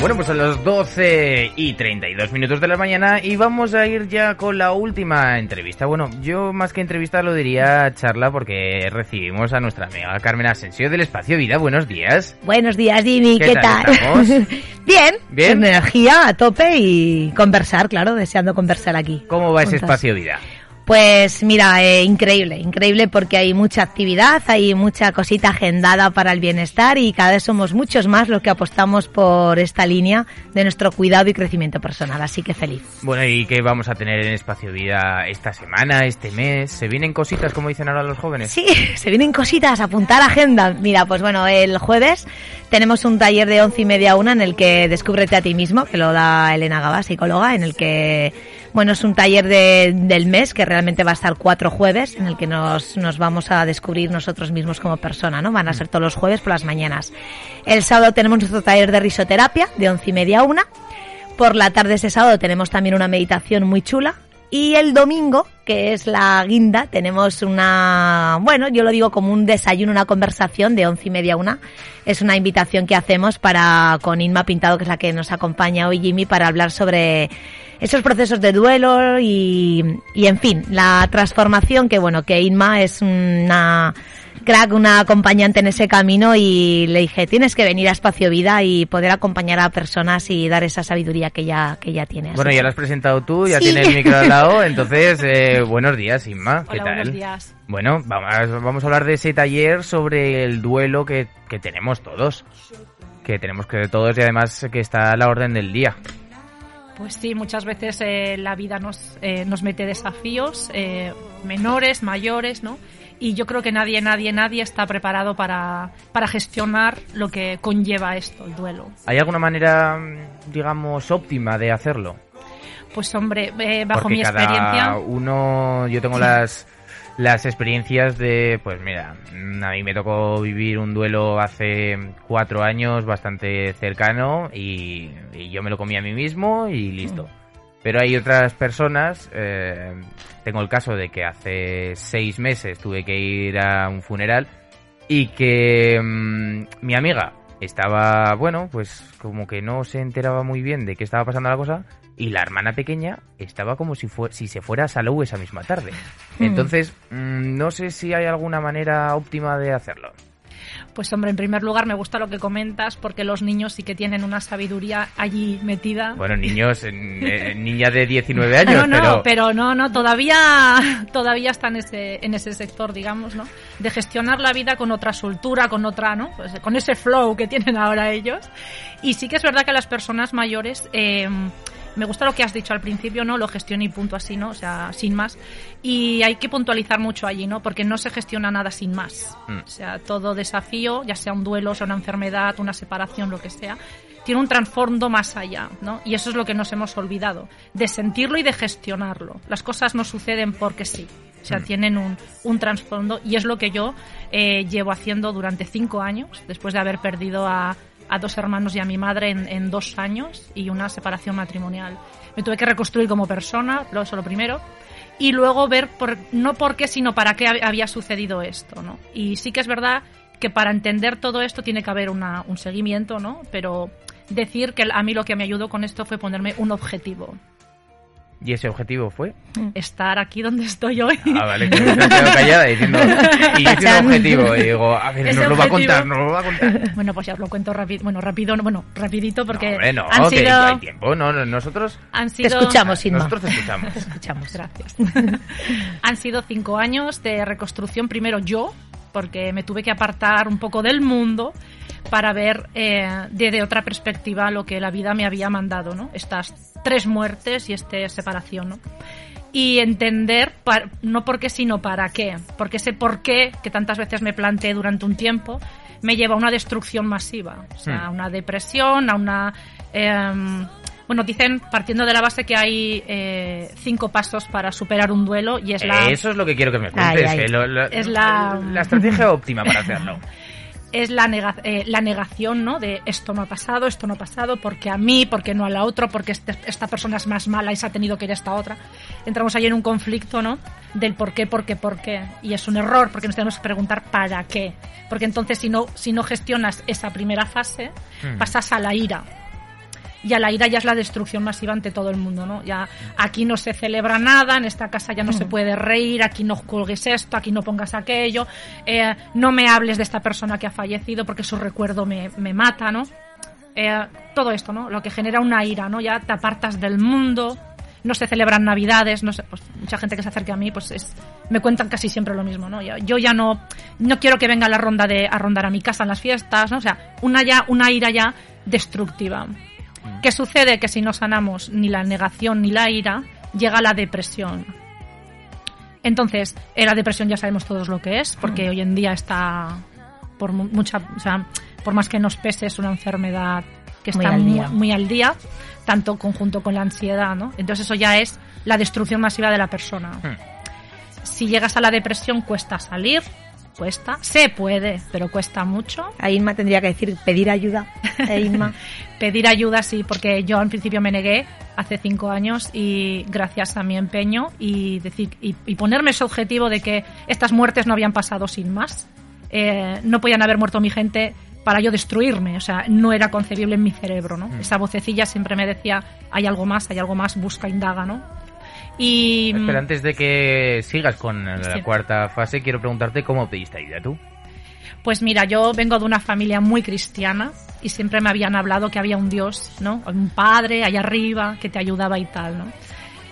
Bueno, pues a las 12 y 32 minutos de la mañana y vamos a ir ya con la última entrevista. Bueno, yo más que entrevista lo diría charla porque recibimos a nuestra amiga Carmen Asensio del Espacio Vida. Buenos días. Buenos días, Jimmy. ¿Qué, tal? Bien, Bien. energía a tope y conversar, claro, deseando conversar aquí. ¿Cómo va ese Espacio Vida? Pues mira, eh, increíble, increíble porque hay mucha actividad, hay mucha cosita agendada para el bienestar y cada vez somos muchos más los que apostamos por esta línea de nuestro cuidado y crecimiento personal, así que feliz. Bueno, ¿y qué vamos a tener en Espacio Vida esta semana, este mes? ¿Se vienen cositas, como dicen ahora los jóvenes? Sí, se vienen cositas, apuntar agenda. Mira, pues bueno, el jueves tenemos un taller de once y media a una en el que descúbrete a ti mismo, que lo da Elena Gaba, psicóloga, en el que bueno, es un taller de, del mes que realmente va a estar cuatro jueves en el que nos, nos vamos a descubrir nosotros mismos como persona, ¿no? Van a ser todos los jueves por las mañanas. El sábado tenemos nuestro taller de risoterapia de once y media a una. Por la tarde de ese sábado tenemos también una meditación muy chula. Y el domingo, que es la guinda, tenemos una, bueno, yo lo digo como un desayuno, una conversación de once y media a una. Es una invitación que hacemos para, con Inma Pintado, que es la que nos acompaña hoy, Jimmy, para hablar sobre esos procesos de duelo y, y en fin, la transformación que bueno, que Inma es una crack, una acompañante en ese camino y le dije, tienes que venir a Espacio Vida y poder acompañar a personas y dar esa sabiduría que ya, que ya tienes. Bueno, ya lo has presentado tú, ya tienes el micro al lado, entonces eh, buenos días, Inma. ¿Qué tal? Buenos días. Bueno, vamos, vamos a hablar de ese taller sobre el duelo que, que tenemos todos. Que tenemos que todos y además que está a la orden del día. Pues sí, muchas veces eh, la vida nos, eh, nos mete desafíos eh, menores, mayores, ¿no? Y yo creo que nadie, nadie, nadie está preparado para, para gestionar lo que conlleva esto, el duelo. ¿Hay alguna manera, digamos, óptima de hacerlo? Pues hombre, bajo mi experiencia. Uno, yo tengo las las experiencias de, pues mira, a mí me tocó vivir un duelo hace cuatro años bastante cercano y, yo me lo comí a mí mismo y listo. Pero hay otras personas, eh, tengo el caso de que hace seis meses tuve que ir a un funeral y que mm, mi amiga estaba, bueno, pues como que no se enteraba muy bien de qué estaba pasando la cosa y la hermana pequeña estaba como si, si se fuera a Salou esa misma tarde. Hmm. Entonces, mm, no sé si hay alguna manera óptima de hacerlo. Pues hombre, en primer lugar me gusta lo que comentas porque los niños sí que tienen una sabiduría allí metida. Bueno, niños, eh, niña de 19 años, no, no, pero... no, no, todavía, todavía está en ese, en ese sector, digamos, ¿no? De gestionar la vida con otra soltura, con otra, ¿no? Pues con ese flow que tienen ahora ellos. Y sí que es verdad que las personas mayores... Eh, me gusta lo que has dicho al principio, ¿no? Lo gestiona y punto así, ¿no? O sea, sin más. Y hay que puntualizar mucho allí, ¿no? Porque no se gestiona nada sin más. Mm. O sea, todo desafío, ya sea un duelo, sea una enfermedad, una separación, lo que sea, tiene un trasfondo más allá, ¿no? Y eso es lo que nos hemos olvidado, de sentirlo y de gestionarlo. Las cosas no suceden porque sí. O sea, mm. tienen un, un trasfondo y es lo que yo eh, llevo haciendo durante cinco años, después de haber perdido a, a dos hermanos y a mi madre en, dos años y una separación matrimonial. Me tuve que reconstruir como persona, eso lo primero, y luego ver por, no por qué, sino para qué había sucedido esto, ¿no? Y sí que es verdad que para entender todo esto tiene que haber un seguimiento, ¿no? Pero decir que a mí lo que me ayudó con esto fue ponerme un objetivo. ¿Y ese objetivo fue? Estar aquí donde estoy hoy. Ah, vale, que me he quedado callada diciendo. Y ese objetivo. Y digo, a ver, nos lo va a contar, nos lo va a contar. Bueno, pues ya os lo cuento rápido. Bueno, rápido, bueno, rapidito porque. No, bueno, han sido... hay tiempo. No, nosotros. Han sido... Te escuchamos, Inma. Nosotros te escuchamos. te escuchamos. Gracias. han sido cinco años de reconstrucción. Primero yo, porque me tuve que apartar un poco del mundo para ver eh, desde otra perspectiva lo que la vida me había mandado, ¿no? Estas tres muertes y esta separación, ¿no? Y entender, no por qué, sino para qué. Porque ese por qué, que tantas veces me planteé durante un tiempo, me lleva a una destrucción masiva. O sea, a hmm. una depresión, a una... Em, Bueno, dicen, partiendo de la base que hay eh, cinco pasos para superar un duelo y es la... Eso es lo que quiero que me cuentes. Ay, ay. que lo- lo- Es la- la estrategia óptima para hacerlo. es la, nega- eh, la negación, ¿no? De esto no ha pasado, esto no ha pasado, porque a mí, porque no a la otra, porque este- esta persona es más mala y se ha tenido que ir a esta otra. Entramos ahí en un conflicto, ¿no? Del por qué, por qué, por qué. Y es un error, porque nos tenemos que preguntar para qué. Porque entonces si no, si no gestionas esa primera fase, Hmm. pasas a la ira. Y a la ira ya es la destrucción masiva ante todo el mundo, ¿no? Ya aquí no se celebra nada, en esta casa ya no se puede reír, aquí no cuelgues esto, aquí no pongas aquello, eh, no me hables de esta persona que ha fallecido porque su recuerdo me, me mata, ¿no? Eh, todo esto, ¿no? Lo que genera una ira, ¿no? Ya te apartas del mundo, no se celebran navidades, no sé, pues mucha gente que se acerca a mí, pues es, me cuentan casi siempre lo mismo, ¿no? Yo, yo ya no, no quiero que venga la ronda de a rondar a mi casa en las fiestas, ¿no? O sea, una ya, una ira ya destructiva. ¿Qué sucede? Que si no sanamos ni la negación ni la ira, llega la depresión. Entonces, eh, la depresión ya sabemos todos lo que es, porque hoy en día está por mu- mucha, o sea, por más que nos pese, es una enfermedad que Muy está al muy al día, tanto conjunto con la ansiedad, ¿no? Entonces eso ya es la destrucción masiva de la persona. Hmm. Si llegas a la depresión cuesta salir, cuesta, se puede, pero cuesta mucho. A Inma tendría que decir pedir ayuda. Eh, Inma. Pedir ayuda sí, porque yo al principio me negué hace cinco años y gracias a mi empeño y decir y, y ponerme ese objetivo de que estas muertes no habían pasado sin más, eh, no podían haber muerto mi gente para yo destruirme, o sea, no era concebible en mi cerebro, ¿no? Esa vocecilla siempre me decía, hay algo más, hay algo más, busca, indaga, ¿no? Y Espera, antes de que sigas con la cuarta fase, quiero preguntarte cómo pediste ayuda tú. Pues mira, yo vengo de una familia muy cristiana y siempre me habían hablado que había un Dios, ¿no? Un padre allá arriba que te ayudaba y tal, ¿no?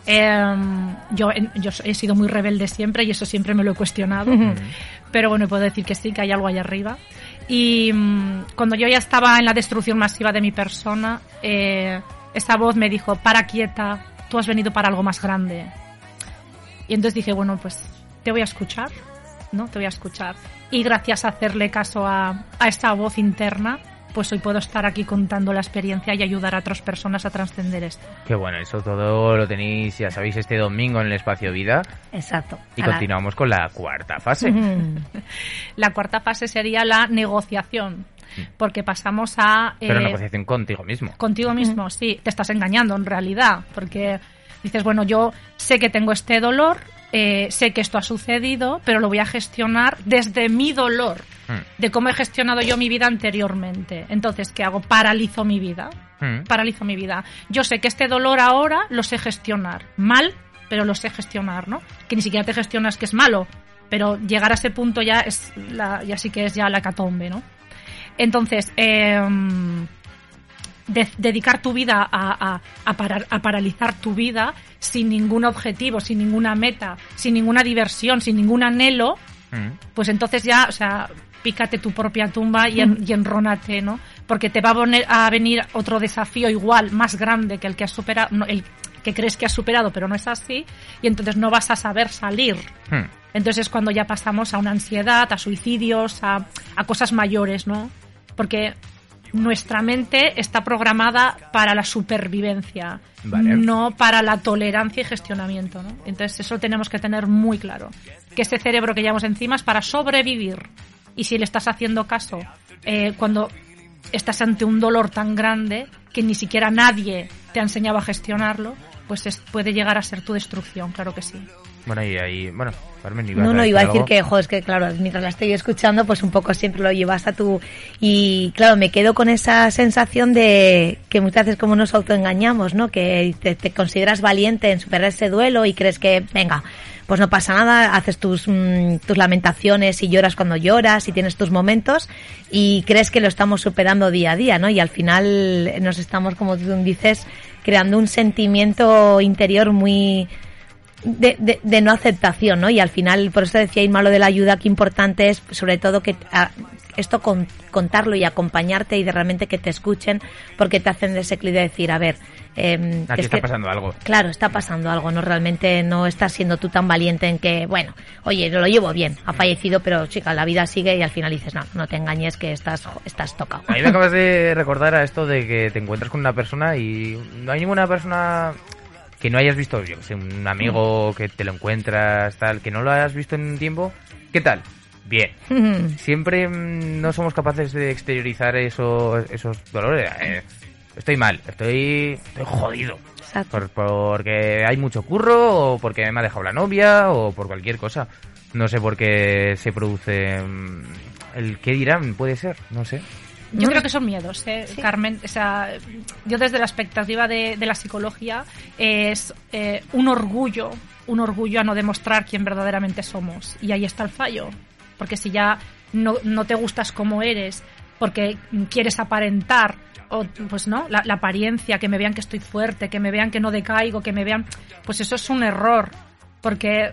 Em, yo, yo he sido muy rebelde siempre y eso siempre me lo he cuestionado. Pero bueno, puedo decir que sí, que hay algo allá arriba. Y mm, cuando yo ya estaba en la destrucción masiva de mi persona, eh, esa voz me dijo, para quieta, tú has venido para algo más grande. Y entonces dije, bueno, pues te voy a escuchar, ¿no? Te voy a escuchar. Y gracias a hacerle caso a, a esta voz interna, pues hoy puedo estar aquí contando la experiencia y ayudar a otras personas a trascender esto. Qué bueno, eso todo lo tenéis, ya sabéis, este domingo en el Espacio Vida. Exacto. Y Ahora- continuamos con la cuarta fase. La cuarta fase sería la negociación, porque pasamos a... Pero eh, negociación contigo mismo. Contigo mismo, sí, te estás engañando en realidad, porque dices, bueno, yo sé que tengo este dolor, eh, sé que esto ha sucedido, pero lo voy a gestionar desde mi dolor, Mm. de cómo he gestionado yo mi vida anteriormente. Entonces, ¿qué hago? Paralizo mi vida. Mm. Paralizo mi vida. Yo sé que este dolor ahora lo sé gestionar. Mal, pero lo sé gestionar, ¿no? Que ni siquiera te gestionas que es malo, pero llegar a ese punto ya es la, ya sí que es ya la catombe, ¿no? Entonces, de- dedicar tu vida a, a- a parar- a paralizar tu vida sin ningún objetivo, sin ninguna meta, sin ninguna diversión, sin ningún anhelo, Mm. pues entonces ya, o sea, pícate tu propia tumba y, en- y enrónate, ¿no? Porque te va a, poner- a venir otro desafío igual, más grande que el que has superado, no, el que crees que has superado, pero no es así, y entonces no vas a saber salir. Mm. Entonces es cuando ya pasamos a una ansiedad, a suicidios, a, a cosas mayores, ¿no? Porque nuestra mente está programada para la supervivencia, Vale. no para la tolerancia y gestionamiento, ¿no? Entonces eso tenemos que tener muy claro. Que ese cerebro que llevamos encima es para sobrevivir. Y si le estás haciendo caso eh, cuando estás ante un dolor tan grande que ni siquiera nadie te ha enseñado a gestionarlo, pues es- puede llegar a ser tu destrucción, claro que sí. Bueno, y ahí, bueno, Carmen, ibas No, no, iba a decir algo? que, jo, es que claro, mientras la estoy escuchando, pues un poco siempre lo llevas a tu... Y claro, me quedo con esa sensación de que muchas veces como nos autoengañamos, ¿no? Que te, te consideras valiente en superar ese duelo y crees que, venga, pues no pasa nada, haces tus, mm, tus lamentaciones y lloras cuando lloras y tienes tus momentos y crees que lo estamos superando día a día, ¿no? Y al final nos estamos, como tú dices, creando un sentimiento interior muy de, de, de no aceptación, ¿no? Y al final, por eso decía Irma lo de la ayuda, que importante es, sobre todo, que a- esto con, contarlo y acompañarte y de realmente que te escuchen porque te hacen ese clic de decir, a ver, eh, Aquí es está que- pasando algo. Claro, está pasando algo, no realmente no estás siendo tú tan valiente en que, bueno, oye, lo llevo bien, ha fallecido, pero chica, la vida sigue y al final dices, no, no te engañes que estás, estás tocado. A mí me acabas de recordar a esto de que te encuentras con una persona y no hay ninguna persona que no hayas visto, yo que sé, un amigo que te lo encuentras, tal, que no lo hayas visto en un tiempo. ¿Qué tal? Bien. Siempre mm, no somos capaces de exteriorizar esos, esos dolores. Eh, estoy mal, estoy, estoy jodido. Por- porque hay mucho curro, o porque me ha dejado la novia, o por cualquier cosa. No sé por qué se produce mm, el qué dirán, puede ser, no sé. Yo No. creo que son miedos, ¿eh, Carmen. O sea, yo desde la expectativa de, de la psicología es eh, un orgullo, un orgullo a no demostrar quién verdaderamente somos. Y ahí está el fallo. Porque si ya no, no te gustas como eres, porque quieres aparentar, o pues no, la, la apariencia, que me vean que estoy fuerte, que me vean que no decaigo, que me vean, pues eso es un error. Porque,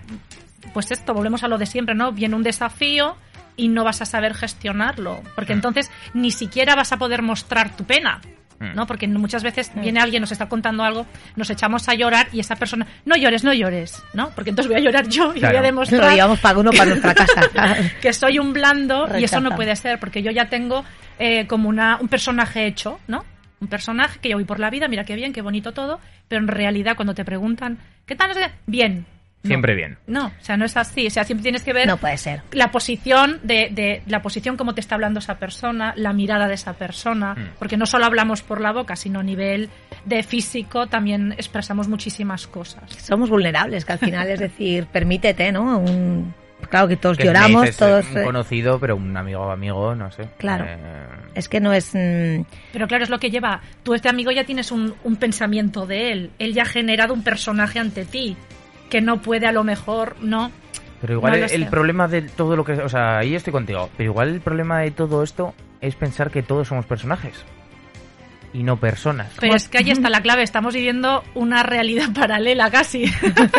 pues esto, volvemos a lo de siempre, ¿no? Viene un desafío y no vas a saber gestionarlo. Porque Mm. entonces ni siquiera vas a poder mostrar tu pena. Mm. ¿no? Porque muchas veces viene alguien, nos está contando algo, nos echamos a llorar y esa persona, no llores, no llores, ¿no? Porque entonces voy a llorar yo y voy a Lo demostrar llevamos para uno para nuestra casa. que soy un blando y eso no puede ser porque yo ya tengo eh, como una, un personaje hecho, ¿no? Un personaje que yo voy por la vida, mira qué bien, qué bonito todo, pero en realidad cuando te preguntan, ¿qué tal? Bien. No. Siempre bien. No, o sea, no es así, o sea, siempre tienes que ver No puede ser. la posición de, de la posición como te está hablando esa persona, la mirada de esa persona, Mm. porque no solo hablamos por la boca, sino a nivel de físico también expresamos muchísimas cosas. Somos vulnerables, que al final es decir, permítete, ¿no? Un, claro que todos Que si me lloramos, dices, todos... Un eh, conocido, pero un amigo amigo, no sé. Claro. Eh, Es que no es... mm, Pero claro, es lo que lleva. Tú, este amigo, ya tienes un, un pensamiento de él. Él ya ha generado un personaje ante ti. Que no puede, a lo mejor, no. pero igual No el, problema de todo lo que... O sea, ahí estoy contigo. Pero igual el problema de todo esto es pensar que todos somos personajes. Y no personas. Pero es que ahí está la clave. Estamos viviendo una realidad paralela casi.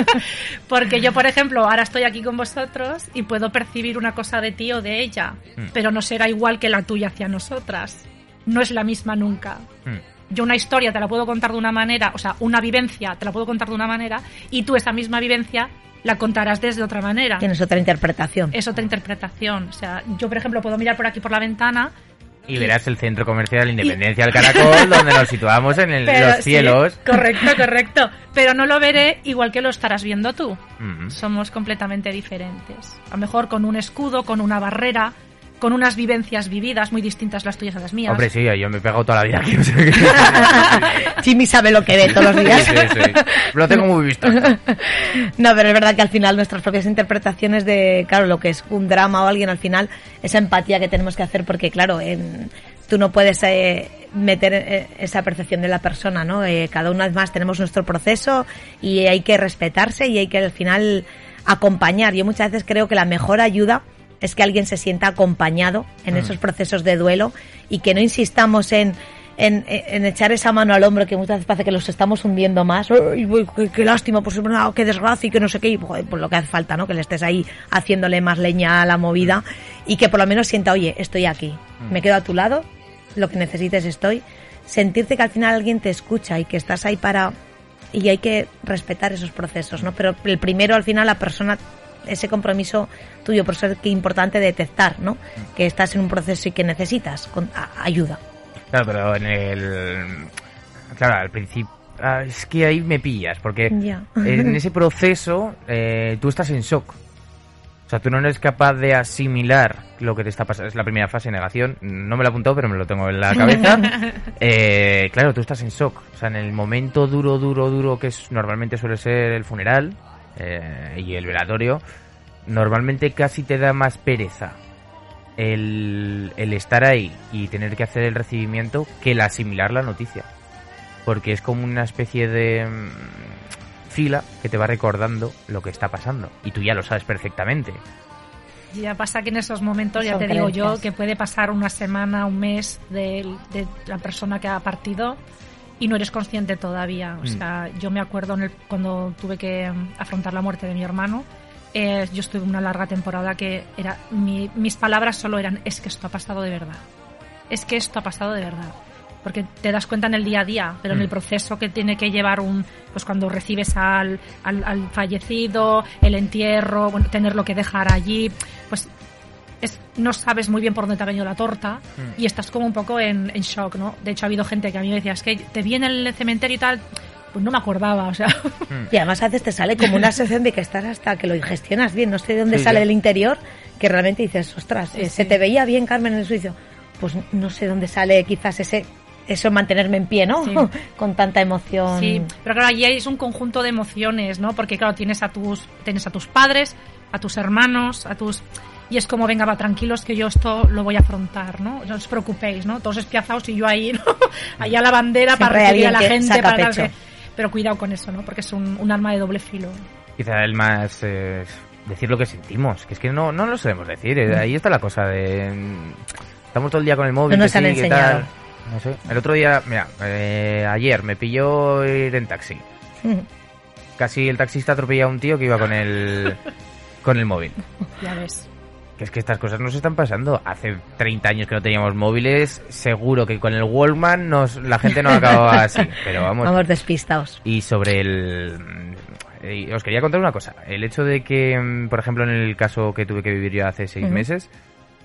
Porque yo, por ejemplo, ahora estoy aquí con vosotros y puedo percibir una cosa de ti o de ella. Mm. Pero no será igual que la tuya hacia nosotras. No es la misma nunca. Mm. Yo una historia te la puedo contar de una manera, o sea, una vivencia te la puedo contar de una manera y tú esa misma vivencia la contarás desde otra manera. Tienes otra interpretación. Es otra interpretación. O sea, yo, por ejemplo, puedo mirar por aquí por la ventana Y verás el centro comercial Independencia del Caracol, donde nos situamos en el- Pero los sí, cielos. correcto, correcto. Pero no lo veré igual que lo estarás viendo tú. Mm. Somos completamente diferentes. A lo mejor con un escudo, con una barrera, con unas vivencias vividas muy distintas las tuyas a las mías. Hombre, sí, yo me he pegado toda la vida aquí. Jimmy sabe lo que ve todos los Sí, días. sí, sí. Lo tengo muy visto. No, pero es verdad que al final nuestras propias interpretaciones de, claro, lo que es un drama o alguien, al final, esa empatía que tenemos que hacer, porque claro, en- tú no puedes eh, meter eh, esa percepción de la persona, ¿no? Eh, cada una vez más tenemos nuestro proceso y hay que respetarse y hay que al final acompañar. Yo muchas veces creo que la mejor ayuda es que alguien se sienta acompañado en Mm. esos procesos de duelo y que no insistamos en, en, en echar esa mano al hombro que muchas veces parece que los estamos hundiendo más. Qué, qué lástima, pues qué desgracia y que no sé qué. Y joder, pues lo que hace falta, ¿no? Que le estés ahí haciéndole más leña a la movida y que por lo menos sienta, oye, estoy aquí, me quedo a tu lado, lo que necesites estoy. Sentirte que al final alguien te escucha y que estás ahí para... Y hay que respetar esos procesos, ¿no? Pero el primero, al final, la persona ese compromiso tuyo, por ser que importante detectar, ¿no? Que estás en un proceso y que necesitas con- a- ayuda. Claro, pero en el. Claro, al principio. ah, es que ahí me pillas, porque en ese proceso eh, tú estás en shock. O sea, tú no eres capaz de asimilar lo que te está pasando. Es la primera fase, negación. No me lo he apuntado, pero me lo tengo en la cabeza. Eh, claro, tú estás en shock. O sea, en el momento duro, duro, duro que es, normalmente suele ser el funeral eh, y el velatorio, normalmente casi te da más pereza el, el estar ahí y tener que hacer el recibimiento que el asimilar la noticia. Porque es como una especie de mm, fila que te va recordando lo que está pasando. Y tú ya lo sabes perfectamente. Y ya pasa que en esos momentos, ya te digo yo, que puede pasar una semana, un mes de, de la persona que ha partido y no eres consciente todavía. O Mm. sea, yo me acuerdo en el- cuando tuve que mm, afrontar la muerte de mi hermano, eh, yo estuve una larga temporada que era mi- mis palabras solo eran es que esto ha pasado de verdad. Es que esto ha pasado de verdad. Porque te das cuenta en el día a día, pero en Mm. el proceso que tiene que llevar un, pues cuando recibes al, al, al fallecido, el entierro, bueno, tenerlo que dejar allí, pues es, no sabes muy bien por dónde te ha venido la torta Mm. y estás como un poco en, en shock, ¿no? De hecho ha habido gente que a mí me decía, es que te vi en el cementerio y tal, pues no me acordaba, o sea, Y además a veces te sale como una sensación de que estás hasta que lo gestionas bien, no sé de dónde Sí, sale ya. del interior, que realmente dices, ostras, Sí, eh, se sí. te veía bien Carmen en el suizo. Pues no sé dónde sale quizás ese eso mantenerme en pie, ¿no? Sí. Con tanta emoción. Sí, pero claro, allí es un conjunto de emociones, ¿no? Porque claro, tienes a tus tienes a tus padres, a tus hermanos, a tus y es como venga, va tranquilos que yo esto lo voy a afrontar, ¿no? No os preocupéis, ¿no? Todos espiazados y yo ahí, ¿no? Allá la bandera Siempre para recibir a la gente para que- pero cuidado con eso, ¿no? Porque es un, un arma de doble filo. Quizá el más eh, decir lo que sentimos, que es que no, no lo sabemos decir. eh, Ahí está la cosa de mm, estamos todo el día con el móvil. No nos que han sí, que enseñado. tal. No sé. El otro día, mira, eh, ayer me pilló ir en taxi. Casi el taxista atropella a un tío que iba con el con el móvil. Ya ves. Que es que estas cosas nos están pasando. Hace 30 años que no teníamos móviles, seguro que con el Wallman nos, la gente no acababa así. Pero vamos, Vamos despistados. y sobre el... eh, Os quería contar una cosa. El hecho de que, mm, por ejemplo, en el caso que tuve que vivir yo hace seis meses,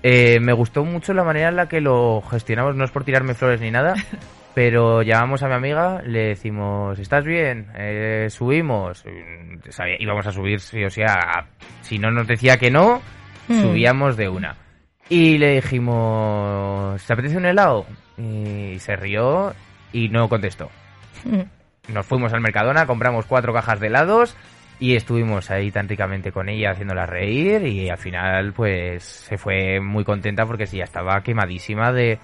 eh, me gustó mucho la manera en la que lo gestionamos. No es por tirarme flores ni nada, pero llamamos a mi amiga, le decimos, ¿estás bien? Eh, subimos. Mm, sabía- íbamos a subir, sí o sea, si no nos decía que no, Mm. subíamos de una. Y le dijimos, ¿te apetece un helado? Y se rió y no contestó Mm. nos fuimos al Mercadona, compramos cuatro cajas de helados y estuvimos ahí tan ricamente con ella haciéndola reír y al final pues se fue muy contenta porque sí, ya estaba quemadísima de,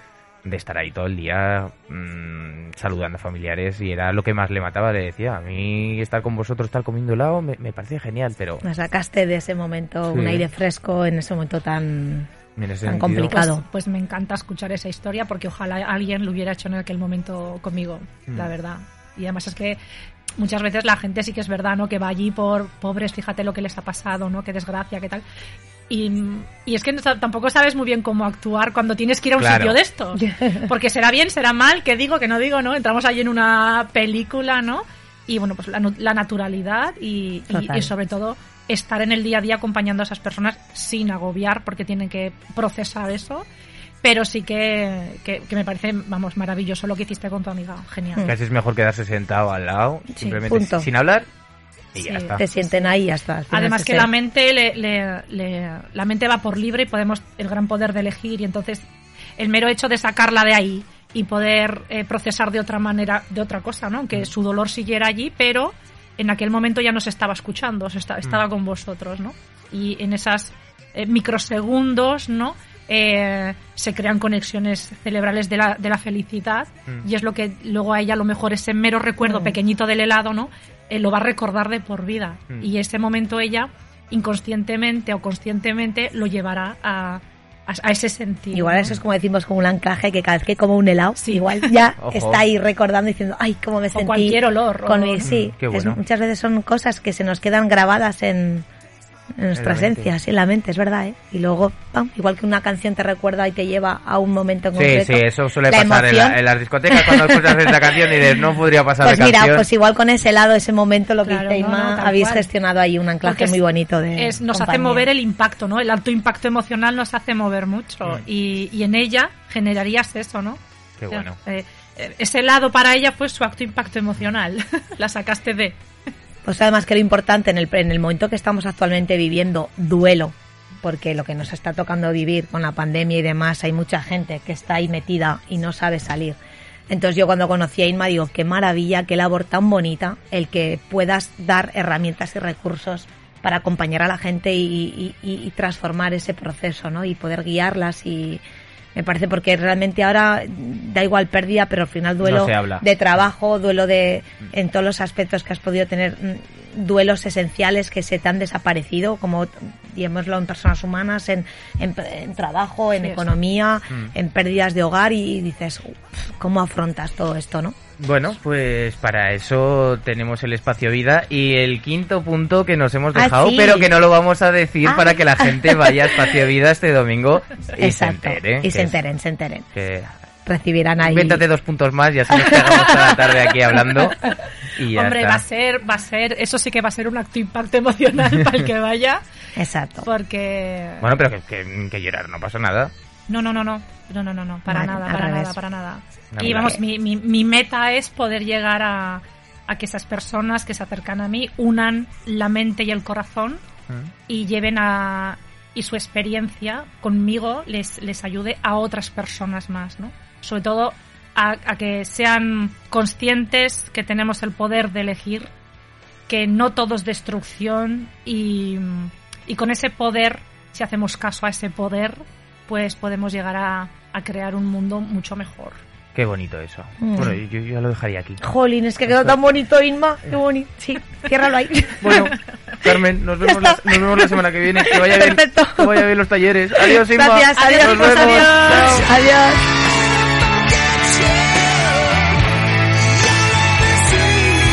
de estar ahí todo el día mm, saludando a familiares y era lo que más le mataba, le decía, a mí estar con vosotros, estar comiendo helado me, me parece genial, pero Me sacaste de ese momento Sí. un aire fresco en ese momento tan... en ese Tan sentido- complicado. Pues, pues me encanta escuchar esa historia porque ojalá alguien lo hubiera hecho en aquel momento conmigo, Mm. la verdad. Y además es que muchas veces la gente sí que es verdad, ¿no? Que va allí por pobres, fíjate lo que les ha pasado, ¿no? Qué desgracia, qué tal. Y, y es que no- tampoco sabes muy bien cómo actuar cuando tienes que ir a un Claro. sitio de estos. Porque será bien, será mal, que digo, que no digo, ¿no? Entramos allí en una película, ¿no? Y bueno, pues la, nu- la naturalidad y, y- sobre todo estar en el día a día acompañando a esas personas sin agobiar porque tienen que procesar eso. Pero sí que, que, que me parece, vamos, maravilloso lo que hiciste con tu amiga. Genial. Casi es mejor quedarse sentado al lado, Sí, simplemente punto. sin hablar y Sí. ya está. Te sienten ahí y hasta. Además que la mente le, le- le- la mente va por libre y podemos el gran poder de elegir y entonces el mero hecho de sacarla de ahí y poder eh, procesar de otra manera de otra cosa, ¿no? Aunque su dolor siguiera allí, pero en aquel momento ya no se estaba escuchando, se esta- estaba con vosotros, ¿no? Y en esas eh, microsegundos, ¿no? Eh, se crean conexiones cerebrales de la, de la felicidad Mm. y es lo que luego a ella a lo mejor ese mero recuerdo Mm. pequeñito del helado, ¿no? Eh, lo va a recordar de por vida. Mm. Y ese momento ella inconscientemente o conscientemente lo llevará a, a, a ese sentido. Igual ¿no? eso es como decimos, como un anclaje que cada vez que como un helado, Sí. igual ya está ahí recordando diciendo, ay, cómo me O sentí. cualquier olor. con mi- sí, Mm, qué es- bueno. muchas veces son cosas que se nos quedan grabadas en nuestra En la mente. esencia, sí, en la mente, es verdad, ¿eh? Y luego, pam, igual que una canción te recuerda y te lleva a un momento en Sí, concreto. sí, eso suele la pasar en, emoción. la- en las discotecas cuando escuchas esta canción y dices, no podría pasar Pues la mira, canción. pues igual con ese lado, ese momento, lo que Claro, dice no, habéis cual. gestionado ahí un anclaje es- muy bonito de es- nos hace mover el impacto, ¿no? El alto impacto emocional nos hace mover mucho. Mm. Y, y en ella generarías eso, ¿no? Qué O sea, bueno. eh, eh, ese lado para ella fue su acto impacto emocional. la sacaste de. Pues además que lo importante en el, en el momento que estamos actualmente viviendo, duelo, porque lo que nos está tocando vivir con la pandemia y demás, hay mucha gente que está ahí metida y no sabe salir. Entonces yo cuando conocí a Inma digo, qué maravilla, qué labor tan bonita el que puedas dar herramientas y recursos para acompañar a la gente y, y- y- transformar ese proceso, ¿no? Y poder guiarlas y me parece porque realmente ahora da igual pérdida, pero al final duelo No de trabajo, duelo de en todos los aspectos que has podido tener, mm, duelos esenciales que se te han desaparecido, como Llevémoslo en personas humanas, en, en, en trabajo, en Sí, economía, Mm. en pérdidas de hogar y dices, "Uf, ¿cómo afrontas todo esto, no? Bueno, pues para eso tenemos el espacio vida y el quinto punto que nos hemos Ah, dejado, sí. pero que no lo vamos a decir Ah. para que la gente vaya a espacio vida este domingo y Exacto. se entere. y se es- enteren, se enteren. que recibirán ahí. Invéntate dos puntos más y así nos quedamos toda la tarde aquí hablando. Y ya Hombre, está. va a ser, va a ser, eso sí que va a ser un acto impacto emocional para el que vaya. Exacto. Porque. Bueno, pero que, que, que llorar no pasa nada. No, no, no, no. No, no, no, no. Para vale, nada, para nada, para nada. No, y vamos, mi, mi, mi meta es poder llegar a, a que esas personas que se acercan a mí unan la mente y el corazón mm. y lleven a y su experiencia conmigo les, les ayude a otras personas más, ¿no? Sobre todo a, a que sean conscientes que tenemos el poder de elegir, que no todo es destrucción y, y con ese poder, si hacemos caso a ese poder, pues podemos llegar a, a crear un mundo mucho mejor. Qué bonito eso. Mm. Bueno, yo, yo ya lo dejaría aquí. Jolín, es que quedó tan bonito, Inma. Qué bonito. Sí, ciérralo ahí. Bueno, Carmen, nos vemos, la, nos vemos la semana que viene. Que vaya bien, Perfecto. que vaya bien los talleres. Adiós, Inma. Gracias, adiós, Nos vemos. adiós. Adiós.